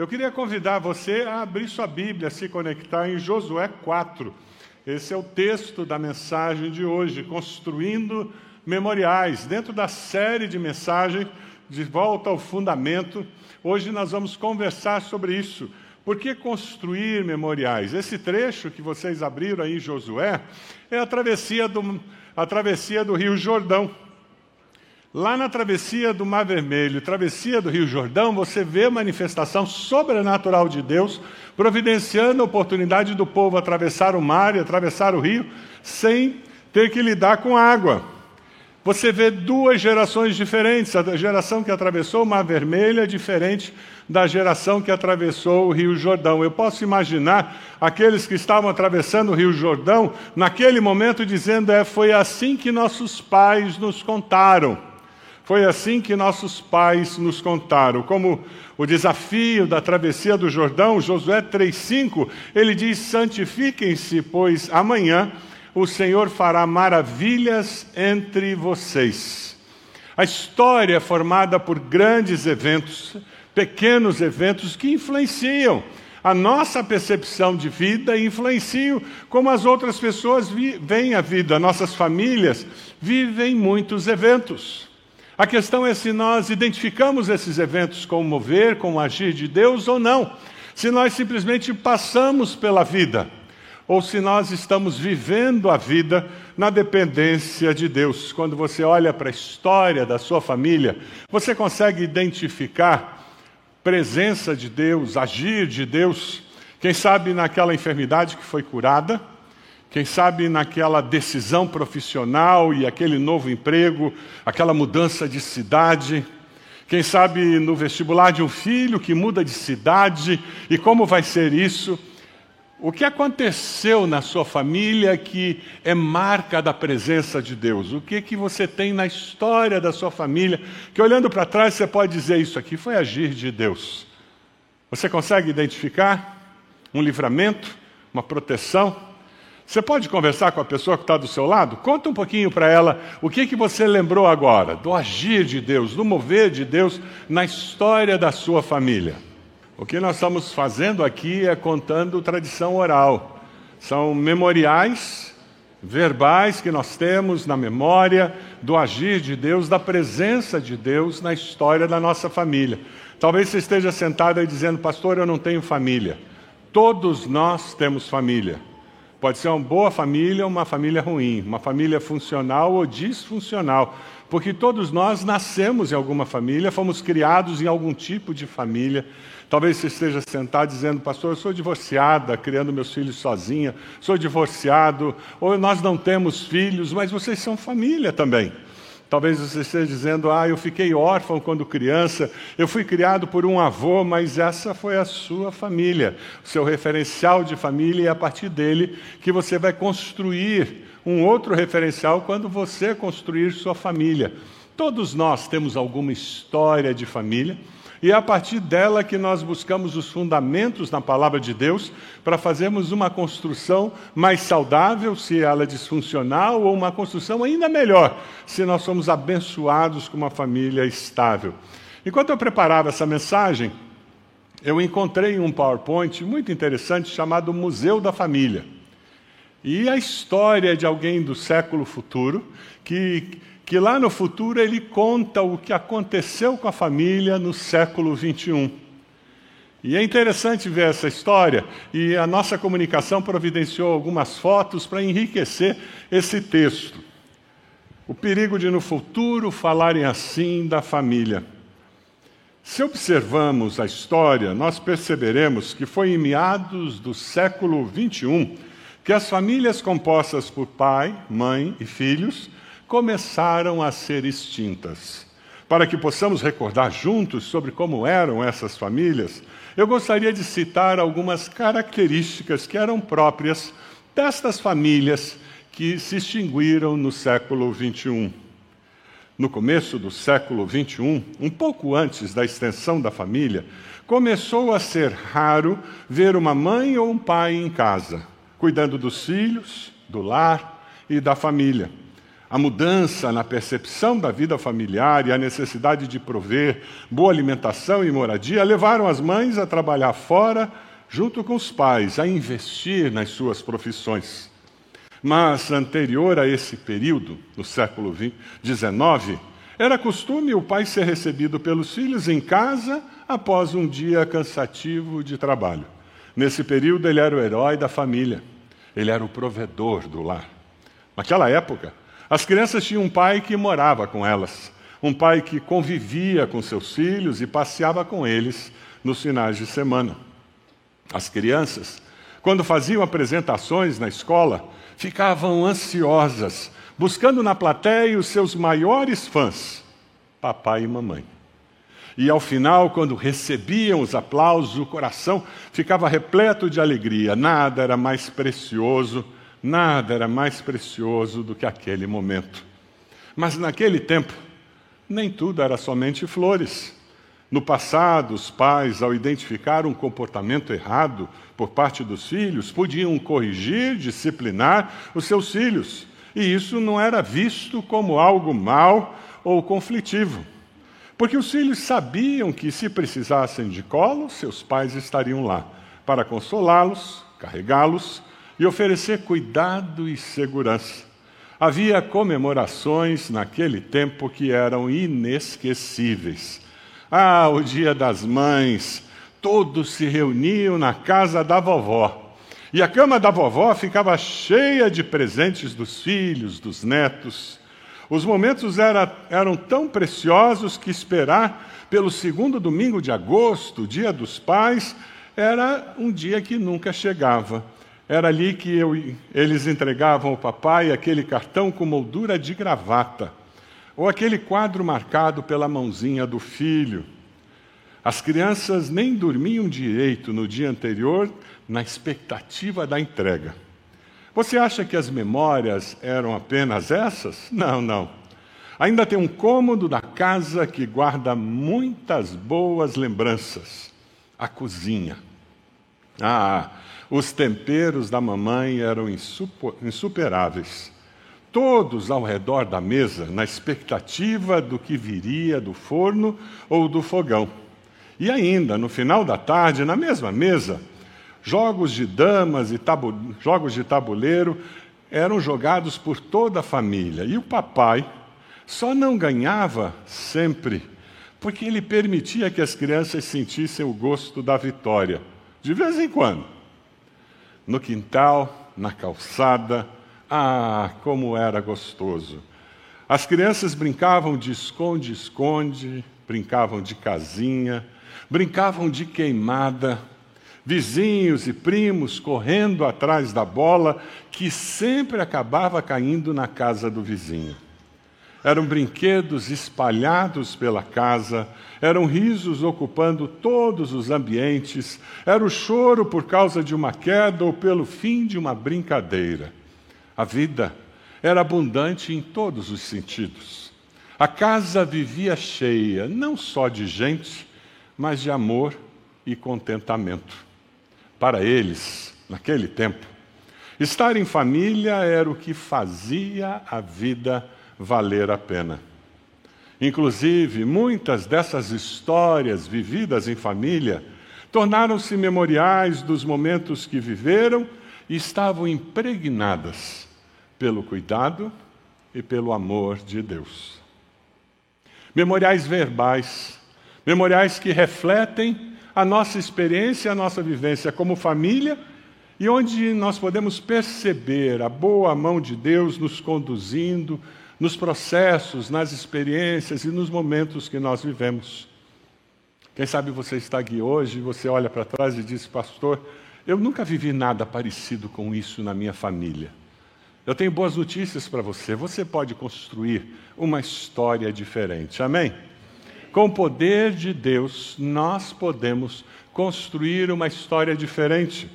Eu queria convidar você a abrir sua Bíblia, se conectar em Josué 4. Esse é o texto da mensagem de hoje, Construindo Memoriais. Dentro da série de mensagens, de volta ao fundamento, hoje nós vamos conversar sobre isso. Por que construir memoriais? Esse trecho que vocês abriram aí em Josué é a travessia do, a travessia do Rio Jordão. Lá na travessia do Mar Vermelho, travessia do Rio Jordão, você vê a manifestação sobrenatural de Deus, providenciando a oportunidade do povo atravessar o mar e atravessar o rio sem ter que lidar com água. Você vê duas gerações diferentes. A geração que atravessou o Mar Vermelho é diferente da geração que atravessou o Rio Jordão. Eu posso imaginar aqueles que estavam atravessando o Rio Jordão, naquele momento, dizendo: é, foi assim que nossos pais nos contaram. Foi assim que nossos pais nos contaram. Como o desafio da travessia do Jordão, Josué 3,5, ele diz: santifiquem-se, pois amanhã o Senhor fará maravilhas entre vocês. A história é formada por grandes eventos, pequenos eventos que influenciam a nossa percepção de vida e influenciam como as outras pessoas veem a vida. Nossas famílias vivem muitos eventos. A questão é se nós identificamos esses eventos como mover, como agir de Deus ou não. Se nós simplesmente passamos pela vida, ou se nós estamos vivendo a vida na dependência de Deus. Quando você olha para a história da sua família, você consegue identificar presença de Deus, agir de Deus. Quem sabe naquela enfermidade que foi curada, quem sabe naquela decisão profissional e aquele novo emprego, aquela mudança de cidade. Quem sabe no vestibular de um filho que muda de cidade e como vai ser isso. O que aconteceu na sua família que é marca da presença de Deus? O que que você tem na história da sua família que olhando para trás você pode dizer isso aqui foi agir de Deus? Você consegue identificar um livramento, uma proteção? Você pode conversar com a pessoa que está do seu lado? Conta um pouquinho para ela o que, que você lembrou agora do agir de Deus, do mover de Deus na história da sua família. O que nós estamos fazendo aqui é contando tradição oral. São memoriais verbais que nós temos na memória do agir de Deus, da presença de Deus na história da nossa família. Talvez você esteja sentado aí dizendo, pastor, eu não tenho família. Todos nós temos família. Pode ser uma boa família ou uma família ruim, uma família funcional ou disfuncional, porque todos nós nascemos em alguma família, fomos criados em algum tipo de família. Talvez você esteja sentado dizendo, pastor, eu sou divorciada, criando meus filhos sozinha, sou divorciado, ou nós não temos filhos, mas vocês são família também. Talvez você esteja dizendo, ah, eu fiquei órfão quando criança, eu fui criado por um avô, mas essa foi a sua família, o seu referencial de família, e é a partir dele que você vai construir um outro referencial quando você construir sua família. Todos nós temos alguma história de família. E é a partir dela que nós buscamos os fundamentos na palavra de Deus para fazermos uma construção mais saudável, se ela é disfuncional, ou uma construção ainda melhor, se nós somos abençoados com uma família estável. Enquanto eu preparava essa mensagem, eu encontrei um PowerPoint muito interessante chamado Museu da Família. E a história de alguém do século futuro que que lá no futuro ele conta o que aconteceu com a família no século 21. E é interessante ver essa história, e a nossa comunicação providenciou algumas fotos para enriquecer esse texto. O perigo de no futuro falarem assim da família. Se observamos a história, nós perceberemos que foi em meados do século 21 que as famílias compostas por pai, mãe e filhos começaram a ser extintas. Para que possamos recordar juntos sobre como eram essas famílias, eu gostaria de citar algumas características que eram próprias destas famílias que se extinguiram no século XXI. No começo do século XXI, um pouco antes da extensão da família, começou a ser raro ver uma mãe ou um pai em casa, cuidando dos filhos, do lar e da família. A mudança na percepção da vida familiar e a necessidade de prover boa alimentação e moradia levaram as mães a trabalhar fora, junto com os pais, a investir nas suas profissões. Mas anterior a esse período, no século XIX, era costume o pai ser recebido pelos filhos em casa após um dia cansativo de trabalho. Nesse período, ele era o herói da família, ele era o provedor do lar. Naquela época, as crianças tinham um pai que morava com elas, um pai que convivia com seus filhos e passeava com eles nos finais de semana. As crianças, quando faziam apresentações na escola, ficavam ansiosas buscando na plateia os seus maiores fãs, papai e mamãe. E ao final, quando recebiam os aplausos, o coração ficava repleto de alegria. Nada era mais precioso, nada era mais precioso do que aquele momento. Mas naquele tempo, nem tudo era somente flores. No passado, os pais, ao identificar um comportamento errado por parte dos filhos, podiam corrigir, disciplinar os seus filhos e isso não era visto como algo mal ou conflitivo. Porque os filhos sabiam que, se precisassem de colo, seus pais estariam lá para consolá-los, carregá-los e oferecer cuidado e segurança. Havia comemorações naquele tempo que eram inesquecíveis. Ah, o Dia das Mães! Todos se reuniam na casa da vovó e a cama da vovó ficava cheia de presentes dos filhos, dos netos. Os momentos era, eram tão preciosos que esperar pelo segundo domingo de agosto, dia dos pais, era um dia que nunca chegava. Era ali que eu, eles entregavam ao papai aquele cartão com moldura de gravata, ou aquele quadro marcado pela mãozinha do filho. As crianças nem dormiam direito no dia anterior, na expectativa da entrega. Você acha que as memórias eram apenas essas? Não, não. Ainda tem um cômodo da casa que guarda muitas boas lembranças: a cozinha. Ah, os temperos da mamãe eram insuperáveis. Todos ao redor da mesa, na expectativa do que viria do forno ou do fogão. E ainda, no final da tarde, na mesma mesa, jogos de damas e tabu... jogos de tabuleiro eram jogados por toda a família. E o papai só não ganhava sempre, porque ele permitia que as crianças sentissem o gosto da vitória, de vez em quando. No quintal, na calçada, ah, como era gostoso! As crianças brincavam de esconde-esconde, brincavam de casinha, brincavam de queimada, vizinhos e primos correndo atrás da bola que sempre acabava caindo na casa do vizinho. Eram brinquedos espalhados pela casa, eram risos ocupando todos os ambientes, era o choro por causa de uma queda ou pelo fim de uma brincadeira. A vida era abundante em todos os sentidos. A casa vivia cheia, não só de gente, mas de amor e contentamento. Para eles, naquele tempo, estar em família era o que fazia a vida valer a pena. Inclusive, muitas dessas histórias vividas em família tornaram-se memoriais dos momentos que viveram e estavam impregnadas pelo cuidado e pelo amor de Deus. Memoriais verbais Memoriais que refletem a nossa experiência, a nossa vivência como família e onde nós podemos perceber a boa mão de Deus nos conduzindo nos processos, nas experiências e nos momentos que nós vivemos. Quem sabe você está aqui hoje você olha para trás e diz, pastor, eu nunca vivi nada parecido com isso na minha família. Eu tenho boas notícias para você. Você pode construir uma história diferente. Amém? Com o poder de Deus, nós podemos construir uma história diferente.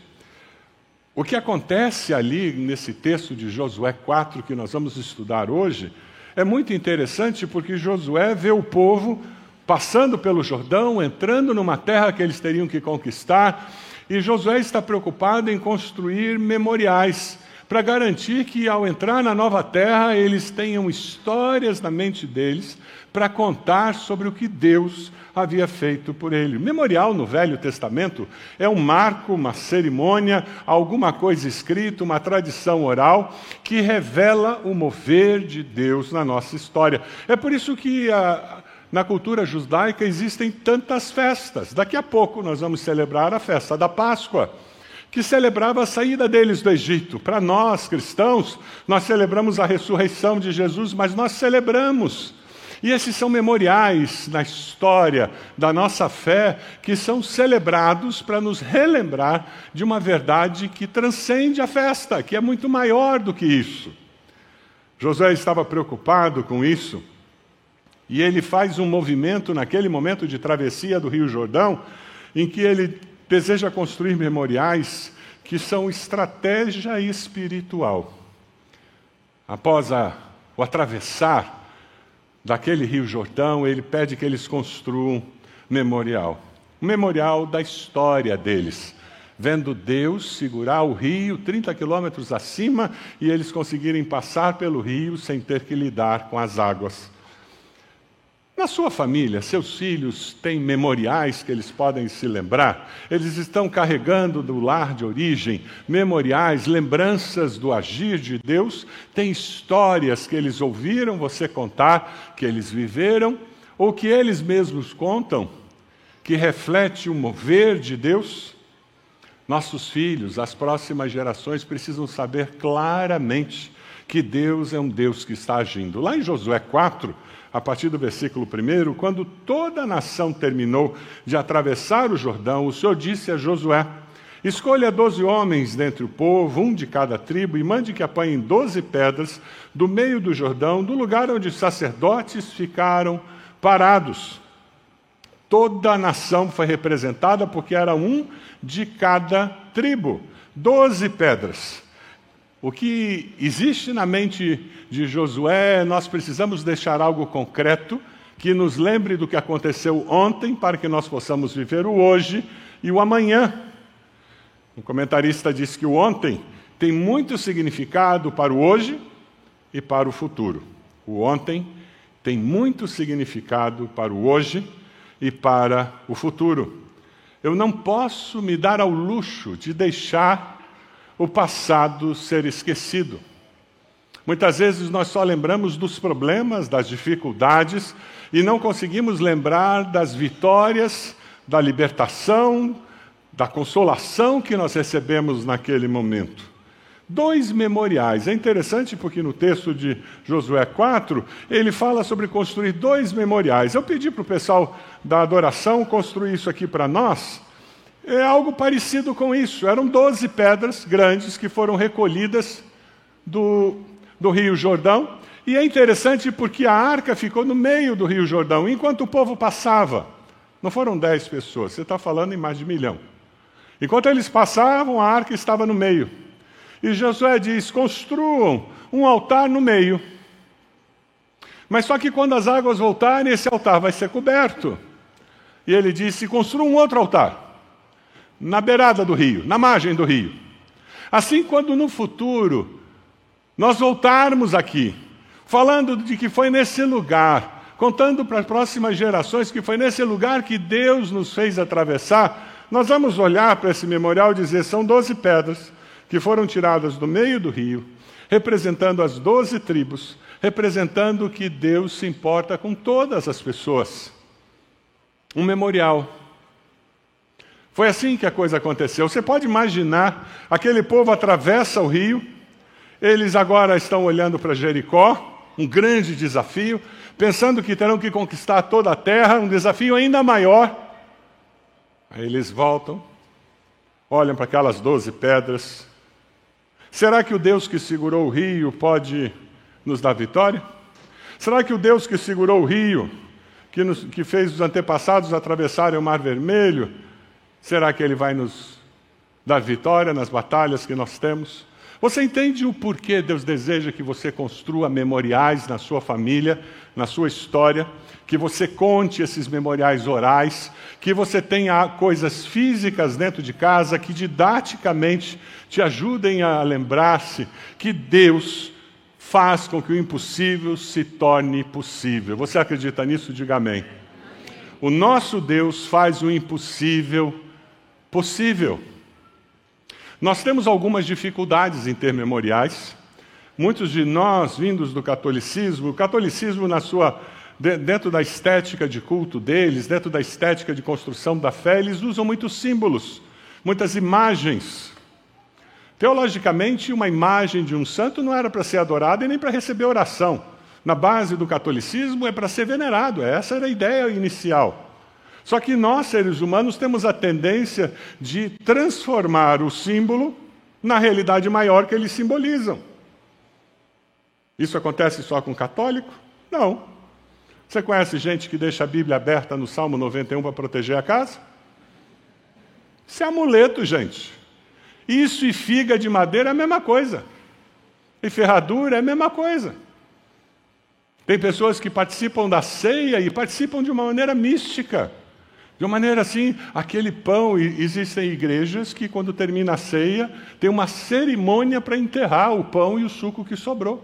O que acontece ali nesse texto de Josué 4 que nós vamos estudar hoje é muito interessante porque Josué vê o povo passando pelo Jordão, entrando numa terra que eles teriam que conquistar, e Josué está preocupado em construir memoriais para garantir que ao entrar na nova terra eles tenham histórias na mente deles para contar sobre o que Deus havia feito por ele. Memorial no Velho Testamento é um marco, uma cerimônia, alguma coisa escrita, uma tradição oral que revela o mover de Deus na nossa história. É por isso que a, na cultura judaica existem tantas festas. Daqui a pouco nós vamos celebrar a festa da Páscoa que celebrava a saída deles do Egito. Para nós, cristãos, nós celebramos a ressurreição de Jesus, mas nós celebramos. E esses são memoriais na história da nossa fé que são celebrados para nos relembrar de uma verdade que transcende a festa, que é muito maior do que isso. José estava preocupado com isso e ele faz um movimento naquele momento de travessia do Rio Jordão, em que ele deseja construir memoriais que são estratégia espiritual. Após a, o atravessar daquele Rio Jordão, ele pede que eles construam memorial. Um memorial da história deles. Vendo Deus segurar o rio 30 quilômetros acima e eles conseguirem passar pelo rio sem ter que lidar com as águas. Na sua família, seus filhos têm memoriais que eles podem se lembrar? Eles estão carregando do lar de origem memoriais, lembranças do agir de Deus? Tem histórias que eles ouviram você contar, que eles viveram, ou que eles mesmos contam, que reflete o mover de Deus? Nossos filhos, as próximas gerações precisam saber claramente que Deus é um Deus que está agindo. Lá em Josué 4, a partir do versículo 1, quando toda a nação terminou de atravessar o Jordão, o Senhor disse a Josué: Escolha doze homens dentre o povo, um de cada tribo, e mande que apanhem doze pedras do meio do Jordão, do lugar onde os sacerdotes ficaram parados. Toda a nação foi representada porque era um de cada tribo. Doze pedras. O que existe na mente de Josué, nós precisamos deixar algo concreto que nos lembre do que aconteceu ontem, para que nós possamos viver o hoje e o amanhã. Um comentarista diz que o ontem tem muito significado para o hoje e para o futuro. O ontem tem muito significado para o hoje e para o futuro. Eu não posso me dar ao luxo de deixar o passado ser esquecido. Muitas vezes nós só lembramos dos problemas, das dificuldades e não conseguimos lembrar das vitórias, da libertação, da consolação que nós recebemos naquele momento. Dois memoriais. É interessante porque no texto de Josué 4, ele fala sobre construir dois memoriais. Eu pedi para o pessoal da adoração construir isso aqui para nós. É algo parecido com isso. Eram doze pedras grandes que foram recolhidas do, do Rio Jordão. E é interessante porque a arca ficou no meio do Rio Jordão, enquanto o povo passava. Não foram dez pessoas, você está falando em mais de um milhão. Enquanto eles passavam, a arca estava no meio. E Josué diz: construam um altar no meio. Mas só que quando as águas voltarem, esse altar vai ser coberto. E ele disse: construam um outro altar na beirada do rio, na margem do rio. Assim, quando no futuro nós voltarmos aqui, falando de que foi nesse lugar, contando para as próximas gerações que foi nesse lugar que Deus nos fez atravessar, nós vamos olhar para esse memorial e dizer: são doze pedras que foram tiradas do meio do rio, representando as doze tribos, representando que Deus se importa com todas as pessoas. Um memorial foi assim que a coisa aconteceu. Você pode imaginar, aquele povo atravessa o rio, eles agora estão olhando para Jericó, um grande desafio, pensando que terão que conquistar toda a terra, um desafio ainda maior. Aí eles voltam, olham para aquelas doze pedras. Será que o Deus que segurou o rio pode nos dar vitória? Será que o Deus que segurou o rio, que, nos, que fez os antepassados atravessarem o Mar Vermelho, Será que Ele vai nos dar vitória nas batalhas que nós temos? Você entende o porquê Deus deseja que você construa memoriais na sua família, na sua história, que você conte esses memoriais orais, que você tenha coisas físicas dentro de casa que didaticamente te ajudem a lembrar-se que Deus faz com que o impossível se torne possível. Você acredita nisso? Diga amém. O nosso Deus faz o impossível possível. Nós temos algumas dificuldades em ter memoriais. Muitos de nós, vindos do catolicismo, o catolicismo, na sua, dentro da estética de culto deles, dentro da estética de construção da fé, eles usam muitos símbolos, muitas imagens. Teologicamente, uma imagem de um santo não era para ser adorada e nem para receber oração. Na base do catolicismo é para ser venerado, essa era a ideia inicial. Só que nós, seres humanos, temos a tendência de transformar o símbolo na realidade maior que eles simbolizam. Isso acontece só com católico? Não. Você conhece gente que deixa a Bíblia aberta no Salmo 91 para proteger a casa? Isso é amuleto, gente. Isso e figa de madeira é a mesma coisa. E ferradura é a mesma coisa. Tem pessoas que participam da ceia e participam de uma maneira mística. De uma maneira assim, aquele pão, existem igrejas que, quando termina a ceia, tem uma cerimônia para enterrar o pão e o suco que sobrou.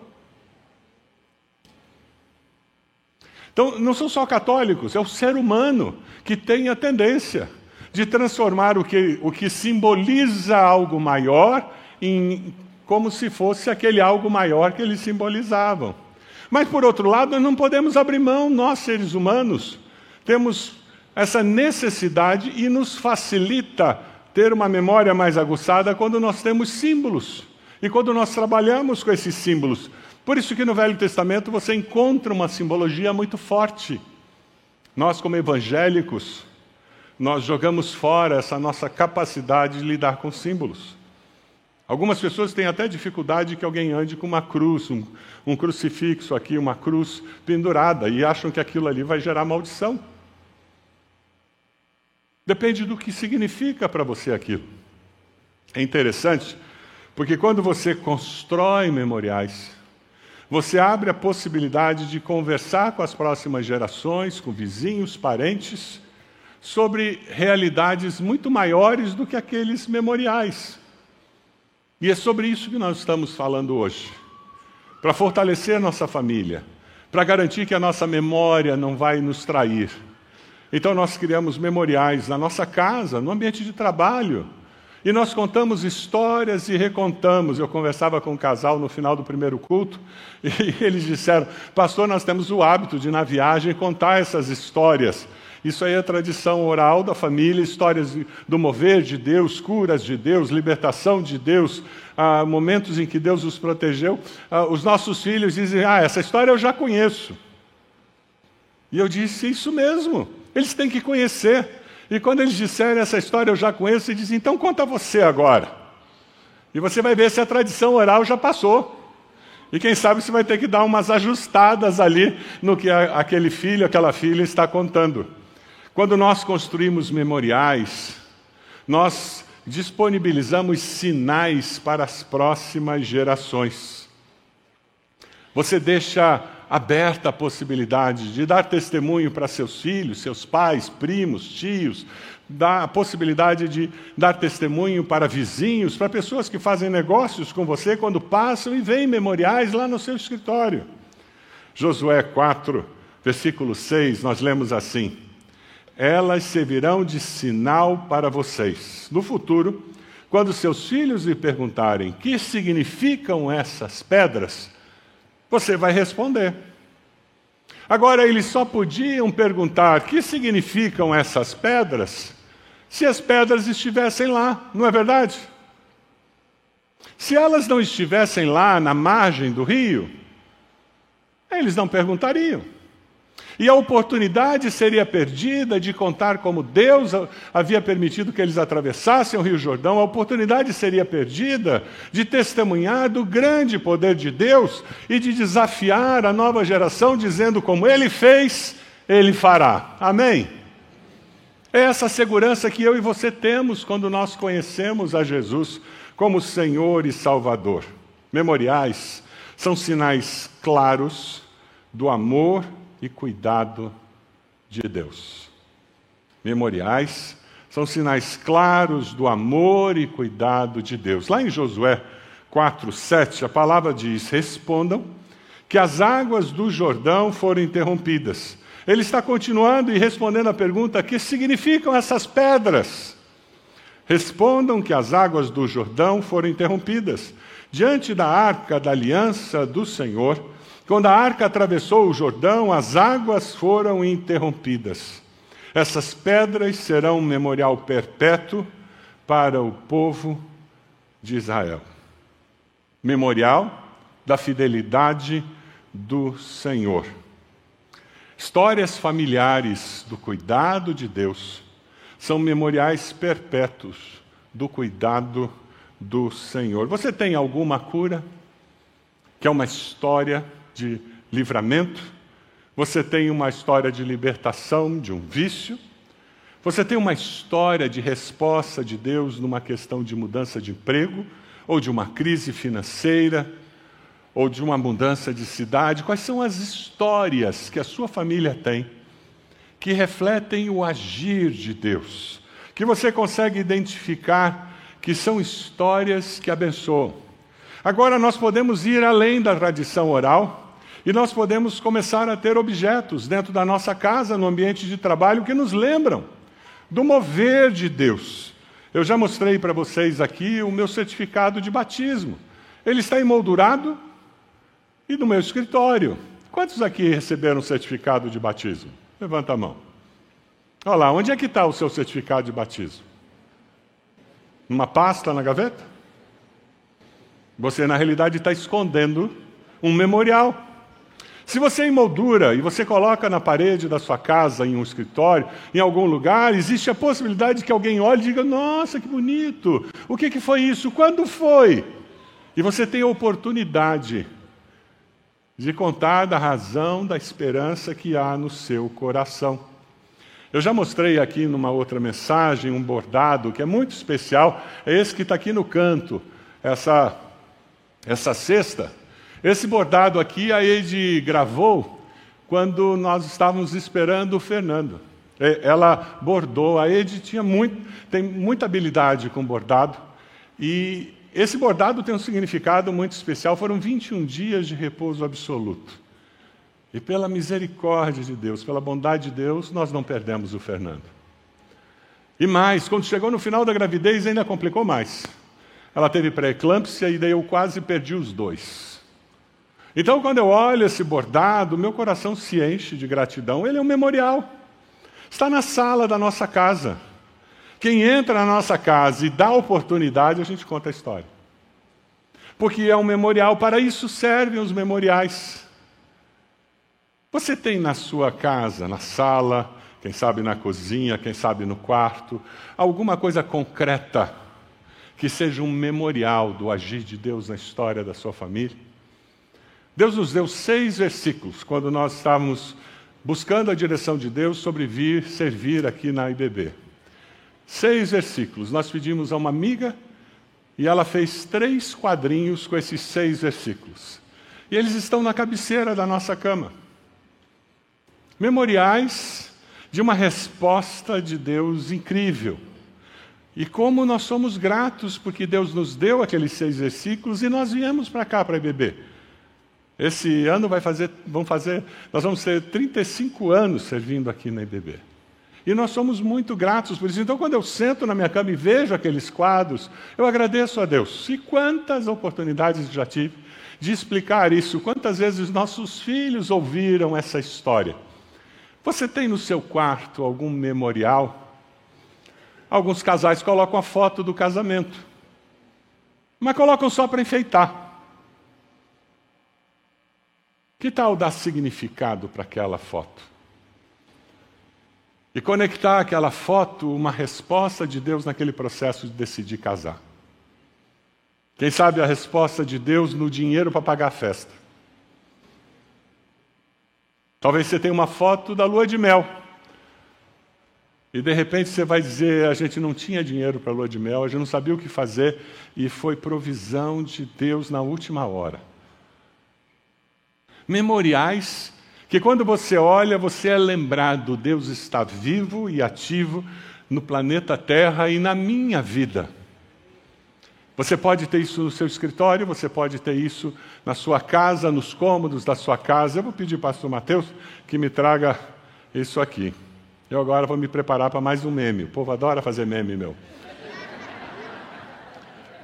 Então, não são só católicos, é o ser humano que tem a tendência de transformar o que, o que simboliza algo maior em como se fosse aquele algo maior que eles simbolizavam. Mas, por outro lado, nós não podemos abrir mão, nós seres humanos, temos essa necessidade e nos facilita ter uma memória mais aguçada quando nós temos símbolos e quando nós trabalhamos com esses símbolos. Por isso que no Velho Testamento você encontra uma simbologia muito forte. Nós como evangélicos, nós jogamos fora essa nossa capacidade de lidar com símbolos. Algumas pessoas têm até dificuldade que alguém ande com uma cruz, um, um crucifixo aqui, uma cruz pendurada, e acham que aquilo ali vai gerar maldição. Depende do que significa para você aquilo. É interessante, porque quando você constrói memoriais, você abre a possibilidade de conversar com as próximas gerações, com vizinhos, parentes, sobre realidades muito maiores do que aqueles memoriais. E é sobre isso que nós estamos falando hoje. Para fortalecer nossa família, para garantir que a nossa memória não vai nos trair então nós criamos memoriais na nossa casa, no ambiente de trabalho. E nós contamos histórias e recontamos. Eu conversava com um casal no final do primeiro culto e eles disseram: Pastor, nós temos o hábito de, na viagem, contar essas histórias. Isso aí é tradição oral da família, histórias do mover de Deus, curas de Deus, libertação de Deus, ah, momentos em que Deus os protegeu. Ah, os nossos filhos dizem: Ah, essa história eu já conheço. E eu disse: Isso mesmo. Eles têm que conhecer. E quando eles disserem essa história, eu já conheço, você diz, então conta você agora. E você vai ver se a tradição oral já passou. E quem sabe você vai ter que dar umas ajustadas ali no que aquele filho, aquela filha está contando. Quando nós construímos memoriais, nós disponibilizamos sinais para as próximas gerações. Você deixa aberta a possibilidade de dar testemunho para seus filhos, seus pais, primos, tios, dá a possibilidade de dar testemunho para vizinhos, para pessoas que fazem negócios com você quando passam e veem memoriais lá no seu escritório. Josué 4, versículo 6, nós lemos assim: Elas servirão de sinal para vocês. No futuro, quando seus filhos lhe perguntarem que significam essas pedras, você vai responder. Agora, eles só podiam perguntar que significam essas pedras se as pedras estivessem lá, não é verdade? Se elas não estivessem lá na margem do rio, eles não perguntariam. E a oportunidade seria perdida de contar como Deus havia permitido que eles atravessassem o Rio Jordão, a oportunidade seria perdida de testemunhar do grande poder de Deus e de desafiar a nova geração, dizendo como ele fez, ele fará. Amém? É essa segurança que eu e você temos quando nós conhecemos a Jesus como Senhor e Salvador. Memoriais são sinais claros do amor e cuidado de Deus. Memoriais são sinais claros do amor e cuidado de Deus. Lá em Josué 4, 7, a palavra diz: Respondam que as águas do Jordão foram interrompidas. Ele está continuando e respondendo a pergunta: que significam essas pedras? Respondam que as águas do Jordão foram interrompidas. Diante da arca da aliança do Senhor, quando a arca atravessou o Jordão, as águas foram interrompidas. Essas pedras serão um memorial perpétuo para o povo de Israel. Memorial da fidelidade do Senhor. Histórias familiares do cuidado de Deus são memoriais perpétuos do cuidado do Senhor. Você tem alguma cura? Que é uma história de livramento? Você tem uma história de libertação de um vício? Você tem uma história de resposta de Deus numa questão de mudança de emprego, ou de uma crise financeira, ou de uma mudança de cidade? Quais são as histórias que a sua família tem que refletem o agir de Deus? Que você consegue identificar que são histórias que abençoam. Agora nós podemos ir além da tradição oral e nós podemos começar a ter objetos dentro da nossa casa, no ambiente de trabalho, que nos lembram do mover de Deus. Eu já mostrei para vocês aqui o meu certificado de batismo. Ele está emoldurado e no meu escritório. Quantos aqui receberam certificado de batismo? Levanta a mão. Olha lá, onde é que está o seu certificado de batismo? Numa pasta na gaveta? Você, na realidade, está escondendo um memorial. Se você emoldura e você coloca na parede da sua casa, em um escritório, em algum lugar, existe a possibilidade de que alguém olhe e diga: Nossa, que bonito! O que, que foi isso? Quando foi? E você tem a oportunidade de contar da razão da esperança que há no seu coração. Eu já mostrei aqui numa outra mensagem um bordado que é muito especial, é esse que está aqui no canto, essa, essa cesta. Esse bordado aqui a Eide gravou quando nós estávamos esperando o Fernando. Ela bordou, a Eide tinha muito, tem muita habilidade com bordado, e esse bordado tem um significado muito especial. Foram 21 dias de repouso absoluto. E pela misericórdia de Deus, pela bondade de Deus, nós não perdemos o Fernando. E mais, quando chegou no final da gravidez, ainda complicou mais. Ela teve pré-eclâmpsia e daí eu quase perdi os dois. Então, quando eu olho esse bordado, meu coração se enche de gratidão. Ele é um memorial. Está na sala da nossa casa. Quem entra na nossa casa e dá oportunidade, a gente conta a história. Porque é um memorial, para isso servem os memoriais. Você tem na sua casa, na sala, quem sabe na cozinha, quem sabe no quarto, alguma coisa concreta que seja um memorial do agir de Deus na história da sua família? Deus nos deu seis versículos quando nós estávamos buscando a direção de Deus sobre vir servir aqui na IBB. Seis versículos. Nós pedimos a uma amiga e ela fez três quadrinhos com esses seis versículos. E eles estão na cabeceira da nossa cama. Memoriais de uma resposta de Deus incrível. E como nós somos gratos porque Deus nos deu aqueles seis versículos e nós viemos para cá para IBB. Esse ano vai fazer, vão fazer, nós vamos ter 35 anos servindo aqui na IBB. E nós somos muito gratos por isso. Então, quando eu sento na minha cama e vejo aqueles quadros, eu agradeço a Deus. E quantas oportunidades já tive de explicar isso, quantas vezes nossos filhos ouviram essa história. Você tem no seu quarto algum memorial? Alguns casais colocam a foto do casamento, mas colocam só para enfeitar. Que tal dar significado para aquela foto? E conectar aquela foto uma resposta de Deus naquele processo de decidir casar. Quem sabe a resposta de Deus no dinheiro para pagar a festa. Talvez você tenha uma foto da lua de mel. E de repente você vai dizer: a gente não tinha dinheiro para lua de mel, a gente não sabia o que fazer, e foi provisão de Deus na última hora. Memoriais que quando você olha, você é lembrado: Deus está vivo e ativo no planeta Terra e na minha vida. Você pode ter isso no seu escritório, você pode ter isso na sua casa, nos cômodos da sua casa. Eu vou pedir para o pastor Mateus que me traga isso aqui. Eu agora vou me preparar para mais um meme. O povo adora fazer meme, meu.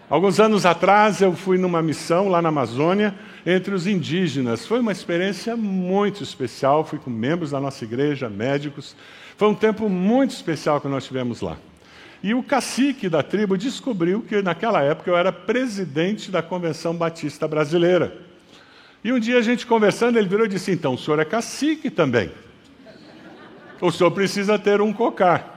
Alguns anos atrás eu fui numa missão lá na Amazônia entre os indígenas. Foi uma experiência muito especial. Fui com membros da nossa igreja, médicos. Foi um tempo muito especial que nós tivemos lá. E o cacique da tribo descobriu que naquela época eu era presidente da Convenção Batista Brasileira. E um dia a gente conversando, ele virou e disse: Então, o senhor é cacique também o senhor precisa ter um cocar.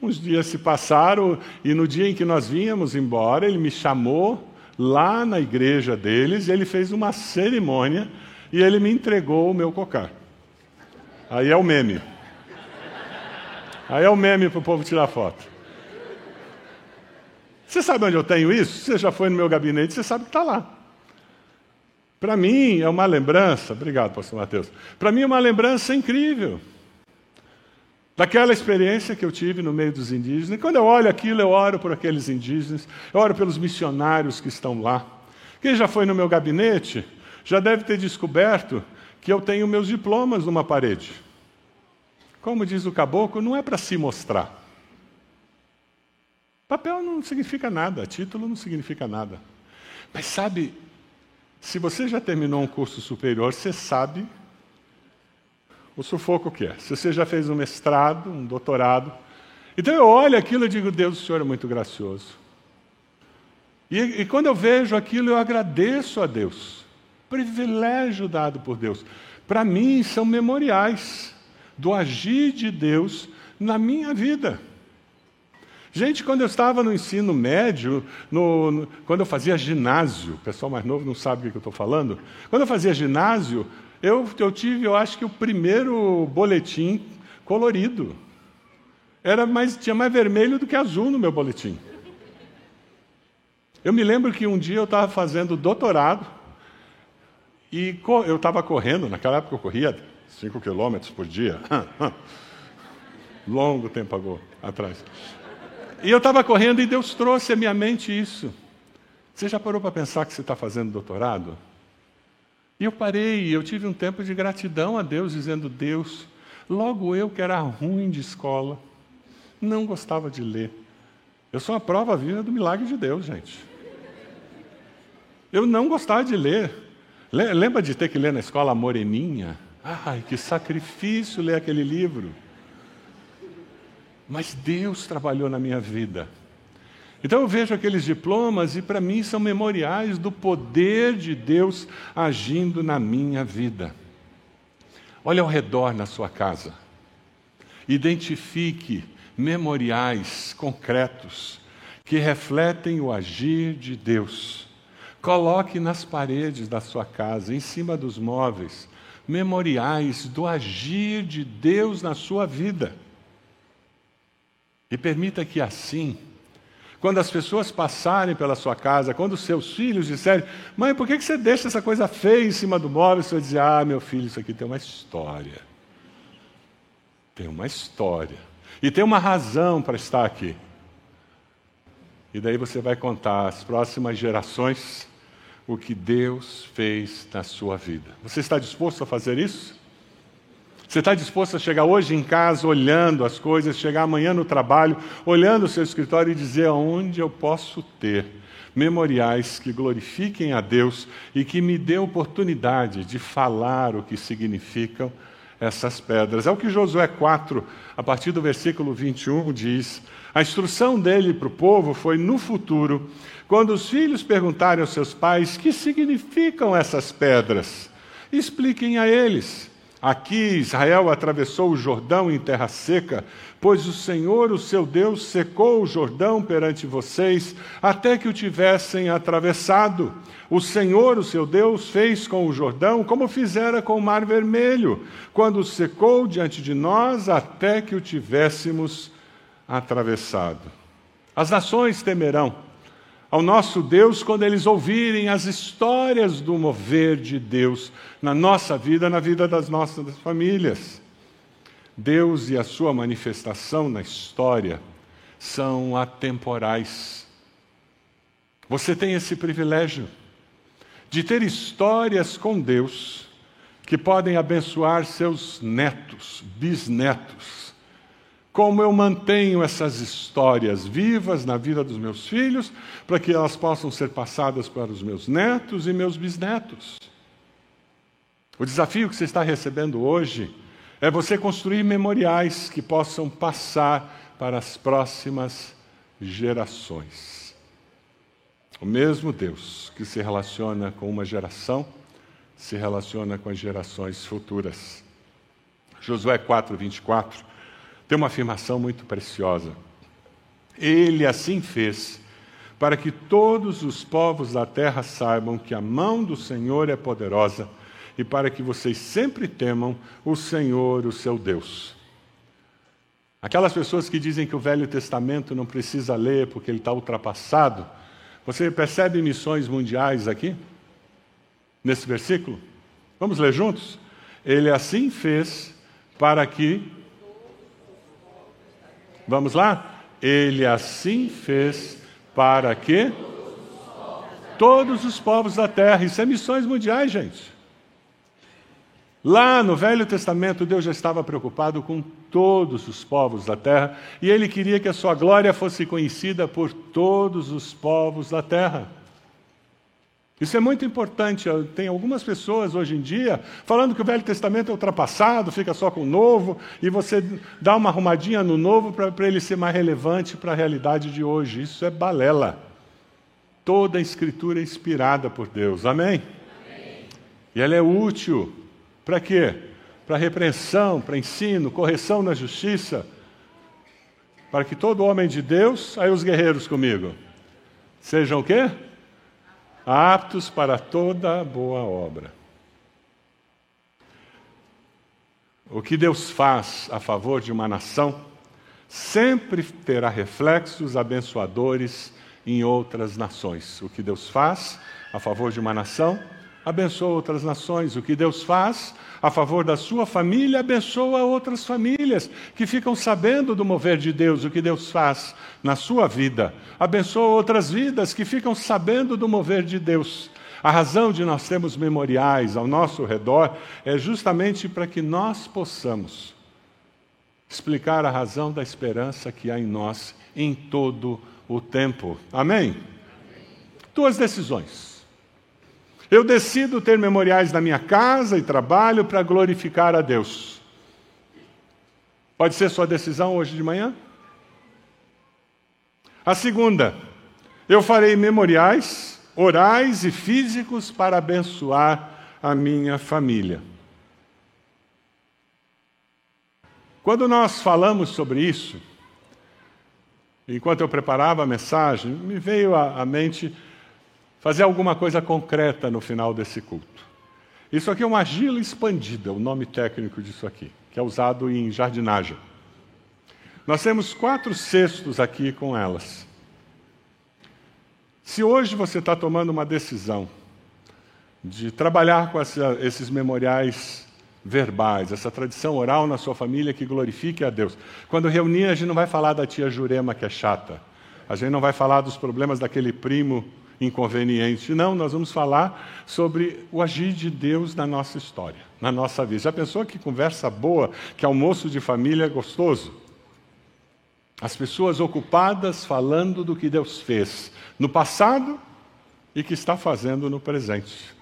Uns dias se passaram e no dia em que nós vínhamos embora, ele me chamou lá na igreja deles, ele fez uma cerimônia e ele me entregou o meu cocar. Aí é o meme. Aí é o meme para o povo tirar foto. Você sabe onde eu tenho isso? Você já foi no meu gabinete, você sabe que está lá. Para mim é uma lembrança, obrigado, pastor Mateus. Para mim é uma lembrança incrível. Daquela experiência que eu tive no meio dos indígenas. Quando eu olho aquilo, eu oro por aqueles indígenas, eu oro pelos missionários que estão lá. Quem já foi no meu gabinete já deve ter descoberto que eu tenho meus diplomas numa parede. Como diz o caboclo, não é para se mostrar. Papel não significa nada, título não significa nada. Mas sabe, se você já terminou um curso superior, você sabe o sufoco que é. Se você já fez um mestrado, um doutorado. Então eu olho aquilo e digo, Deus, o Senhor é muito gracioso. E, e quando eu vejo aquilo, eu agradeço a Deus. Privilégio dado por Deus. Para mim, são memoriais do agir de Deus na minha vida. Gente, quando eu estava no ensino médio, no, no, quando eu fazia ginásio, o pessoal mais novo não sabe o que eu estou falando. Quando eu fazia ginásio, eu, eu tive, eu acho que o primeiro boletim colorido. Era mais, tinha mais vermelho do que azul no meu boletim. Eu me lembro que um dia eu estava fazendo doutorado e eu estava correndo, naquela época eu corria 5 quilômetros por dia. Longo tempo atrás. E eu estava correndo e Deus trouxe à minha mente isso. Você já parou para pensar que você está fazendo doutorado? E eu parei, eu tive um tempo de gratidão a Deus, dizendo: Deus, logo eu que era ruim de escola, não gostava de ler. Eu sou a prova viva do milagre de Deus, gente. Eu não gostava de ler. Lembra de ter que ler na escola a Moreninha? Ai, que sacrifício ler aquele livro. Mas Deus trabalhou na minha vida. Então eu vejo aqueles diplomas e para mim são memoriais do poder de Deus agindo na minha vida. Olha ao redor na sua casa. Identifique memoriais concretos que refletem o agir de Deus. Coloque nas paredes da sua casa, em cima dos móveis, memoriais do agir de Deus na sua vida. E permita que assim, quando as pessoas passarem pela sua casa, quando os seus filhos disserem, mãe, por que você deixa essa coisa feia em cima do móvel? Você vai dizer, ah, meu filho, isso aqui tem uma história. Tem uma história. E tem uma razão para estar aqui. E daí você vai contar às próximas gerações o que Deus fez na sua vida. Você está disposto a fazer isso? Você está disposto a chegar hoje em casa olhando as coisas, chegar amanhã no trabalho, olhando o seu escritório e dizer aonde eu posso ter memoriais que glorifiquem a Deus e que me dê oportunidade de falar o que significam essas pedras. É o que Josué 4, a partir do versículo 21, diz. A instrução dele para o povo foi no futuro, quando os filhos perguntarem aos seus pais que significam essas pedras, expliquem a eles. Aqui Israel atravessou o Jordão em terra seca, pois o Senhor, o seu Deus, secou o Jordão perante vocês, até que o tivessem atravessado. O Senhor, o seu Deus, fez com o Jordão como fizera com o Mar Vermelho, quando secou diante de nós, até que o tivéssemos atravessado. As nações temerão ao nosso Deus quando eles ouvirem as histórias do mover de Deus na nossa vida, na vida das nossas famílias. Deus e a sua manifestação na história são atemporais. Você tem esse privilégio de ter histórias com Deus que podem abençoar seus netos, bisnetos como eu mantenho essas histórias vivas na vida dos meus filhos, para que elas possam ser passadas para os meus netos e meus bisnetos. O desafio que você está recebendo hoje é você construir memoriais que possam passar para as próximas gerações. O mesmo Deus que se relaciona com uma geração, se relaciona com as gerações futuras. Josué 4, 24 tem uma afirmação muito preciosa. Ele assim fez para que todos os povos da terra saibam que a mão do Senhor é poderosa e para que vocês sempre temam o Senhor, o seu Deus. Aquelas pessoas que dizem que o Velho Testamento não precisa ler porque ele está ultrapassado, você percebe missões mundiais aqui? Nesse versículo? Vamos ler juntos? Ele assim fez para que Vamos lá? Ele assim fez para que todos os povos da terra, isso é missões mundiais, gente. Lá no Velho Testamento, Deus já estava preocupado com todos os povos da terra e ele queria que a sua glória fosse conhecida por todos os povos da terra. Isso é muito importante. Tem algumas pessoas hoje em dia falando que o Velho Testamento é ultrapassado, fica só com o Novo, e você dá uma arrumadinha no Novo para ele ser mais relevante para a realidade de hoje. Isso é balela. Toda a Escritura é inspirada por Deus. Amém? Amém. E ela é útil. Para quê? Para repreensão, para ensino, correção na justiça. Para que todo homem de Deus, aí os guerreiros comigo, sejam o quê? Aptos para toda boa obra. O que Deus faz a favor de uma nação sempre terá reflexos abençoadores em outras nações. O que Deus faz a favor de uma nação abençoa outras nações. O que Deus faz a favor da sua família, abençoa outras famílias que ficam sabendo do mover de Deus, o que Deus faz na sua vida. Abençoa outras vidas que ficam sabendo do mover de Deus. A razão de nós termos memoriais ao nosso redor é justamente para que nós possamos explicar a razão da esperança que há em nós em todo o tempo. Amém? Duas decisões. Eu decido ter memoriais na minha casa e trabalho para glorificar a Deus. Pode ser sua decisão hoje de manhã? A segunda, eu farei memoriais orais e físicos para abençoar a minha família. Quando nós falamos sobre isso, enquanto eu preparava a mensagem, me veio à mente fazer alguma coisa concreta no final desse culto. Isso aqui é uma argila expandida, o nome técnico disso aqui, que é usado em jardinagem. Nós temos quatro cestos aqui com elas. Se hoje você está tomando uma decisão de trabalhar com essa, esses memoriais verbais, essa tradição oral na sua família que glorifique a Deus. Quando reunir, a gente não vai falar da tia Jurema que é chata. A gente não vai falar dos problemas daquele primo inconveniente. Não, nós vamos falar sobre o agir de Deus na nossa história, na nossa vida. Já pensou que conversa boa, que almoço de família é gostoso? As pessoas ocupadas falando do que Deus fez no passado e que está fazendo no presente.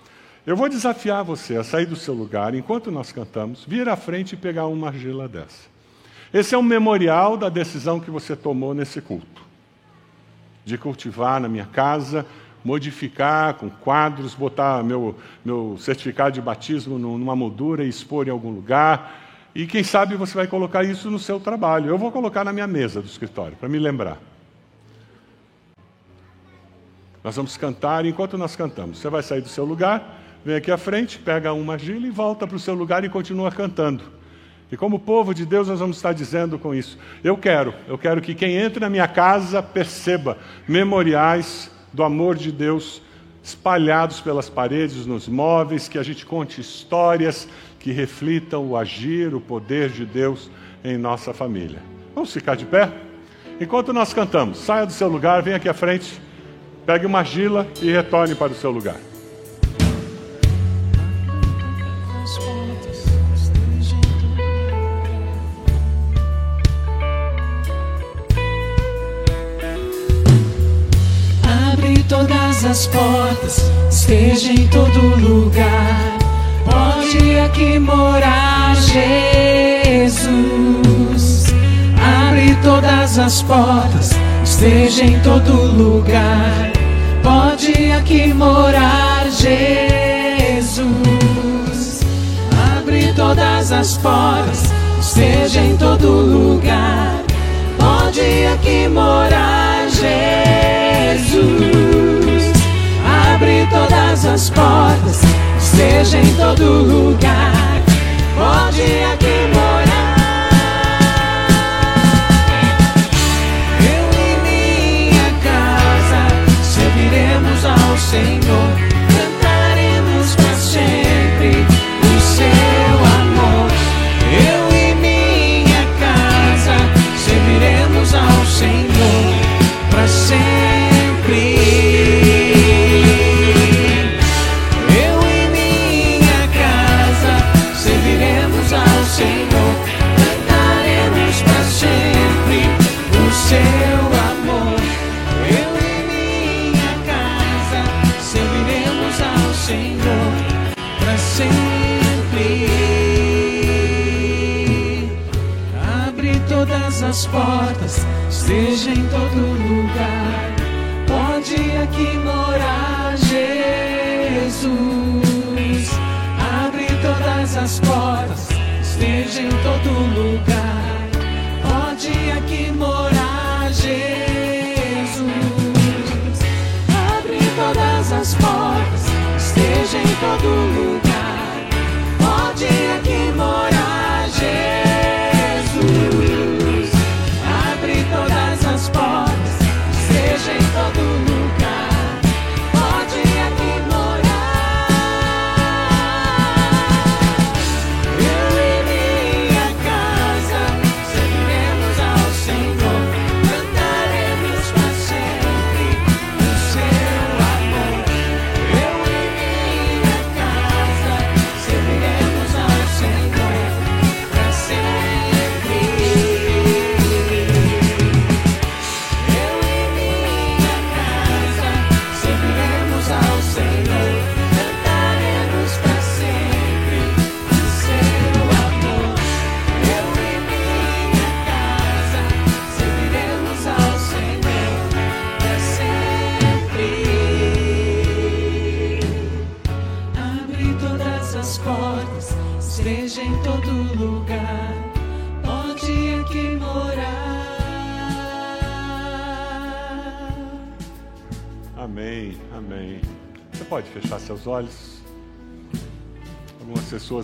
Eu vou desafiar você a sair do seu lugar enquanto nós cantamos, vir à frente e pegar uma argila dessa. Esse é um memorial da decisão que você tomou nesse culto, de cultivar na minha casa modificar com quadros, botar meu, meu certificado de batismo numa moldura e expor em algum lugar. E quem sabe você vai colocar isso no seu trabalho. Eu vou colocar na minha mesa do escritório, para me lembrar. Nós vamos cantar, enquanto nós cantamos, você vai sair do seu lugar, vem aqui à frente, pega uma argila e volta para o seu lugar e continua cantando. E como povo de Deus, nós vamos estar dizendo com isso: eu quero, eu quero que quem entre na minha casa perceba memoriais do amor de Deus espalhados pelas paredes, nos móveis, que a gente conte histórias que reflitam o agir, o poder de Deus em nossa família. Vamos ficar de pé? Enquanto nós cantamos, saia do seu lugar, venha aqui à frente. Pegue uma argila e retorne para o seu lugar. Todas as portas, esteja em todo lugar. Pode aqui morar Jesus. Abre todas as portas, esteja em todo lugar pode aqui morar Jesus. Abre todas as portas, esteja em todo lugar. Pode aqui morar Jesus. Todas as portas, esteja em todo lugar. Pode aqui morar.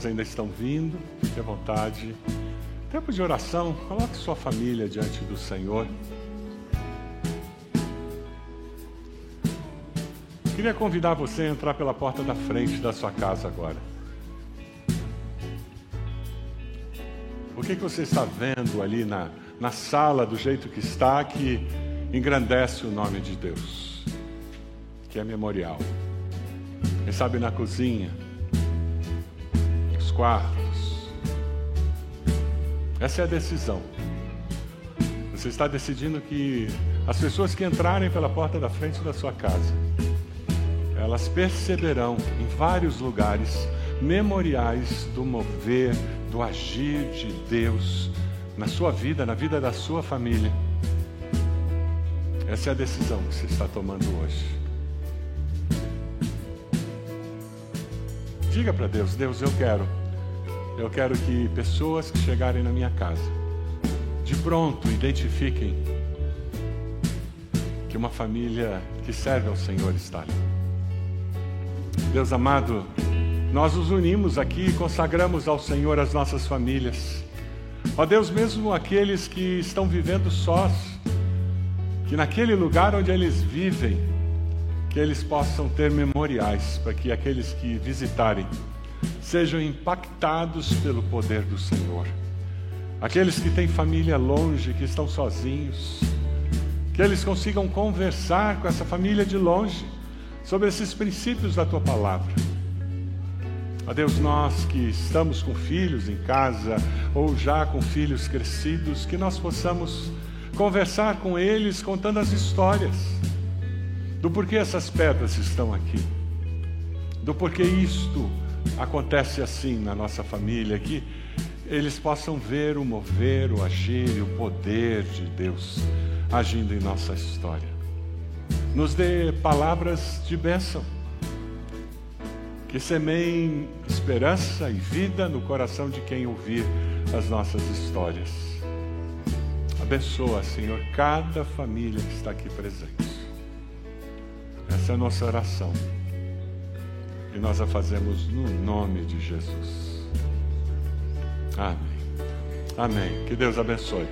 Ainda estão vindo, fique à vontade. Tempo de oração, coloque sua família diante do Senhor. Queria convidar você a entrar pela porta da frente da sua casa agora. O que, que você está vendo ali na, na sala, do jeito que está, que engrandece o nome de Deus? Que é memorial. Quem sabe na cozinha, quartos. Essa é a decisão. Você está decidindo que as pessoas que entrarem pela porta da frente da sua casa, elas perceberão em vários lugares memoriais do mover, do agir de Deus na sua vida, na vida da sua família. Essa é a decisão que você está tomando hoje. Diga para Deus: Deus, eu quero eu quero que pessoas que chegarem na minha casa, de pronto, identifiquem que uma família que serve ao Senhor está ali. Deus amado, nós nos unimos aqui e consagramos ao Senhor as nossas famílias. Ó Deus, mesmo aqueles que estão vivendo sós, que naquele lugar onde eles vivem, que eles possam ter memoriais para que aqueles que visitarem sejam impactados pelo poder do Senhor. Aqueles que têm família longe, que estão sozinhos, que eles consigam conversar com essa família de longe sobre esses princípios da tua palavra. Ó Deus, nós que estamos com filhos em casa ou já com filhos crescidos, que nós possamos conversar com eles contando as histórias do porquê essas pedras estão aqui, do porquê isto acontece assim na nossa família, que eles possam ver o mover, o agir e o poder de Deus agindo em nossa história. Nos dê palavras de bênção, que semeiem esperança e vida no coração de quem ouvir as nossas histórias. Abençoa, Senhor, cada família que está aqui presente. Essa é a nossa oração. E nós a fazemos no nome de Jesus. Amém. Amém. Que Deus abençoe.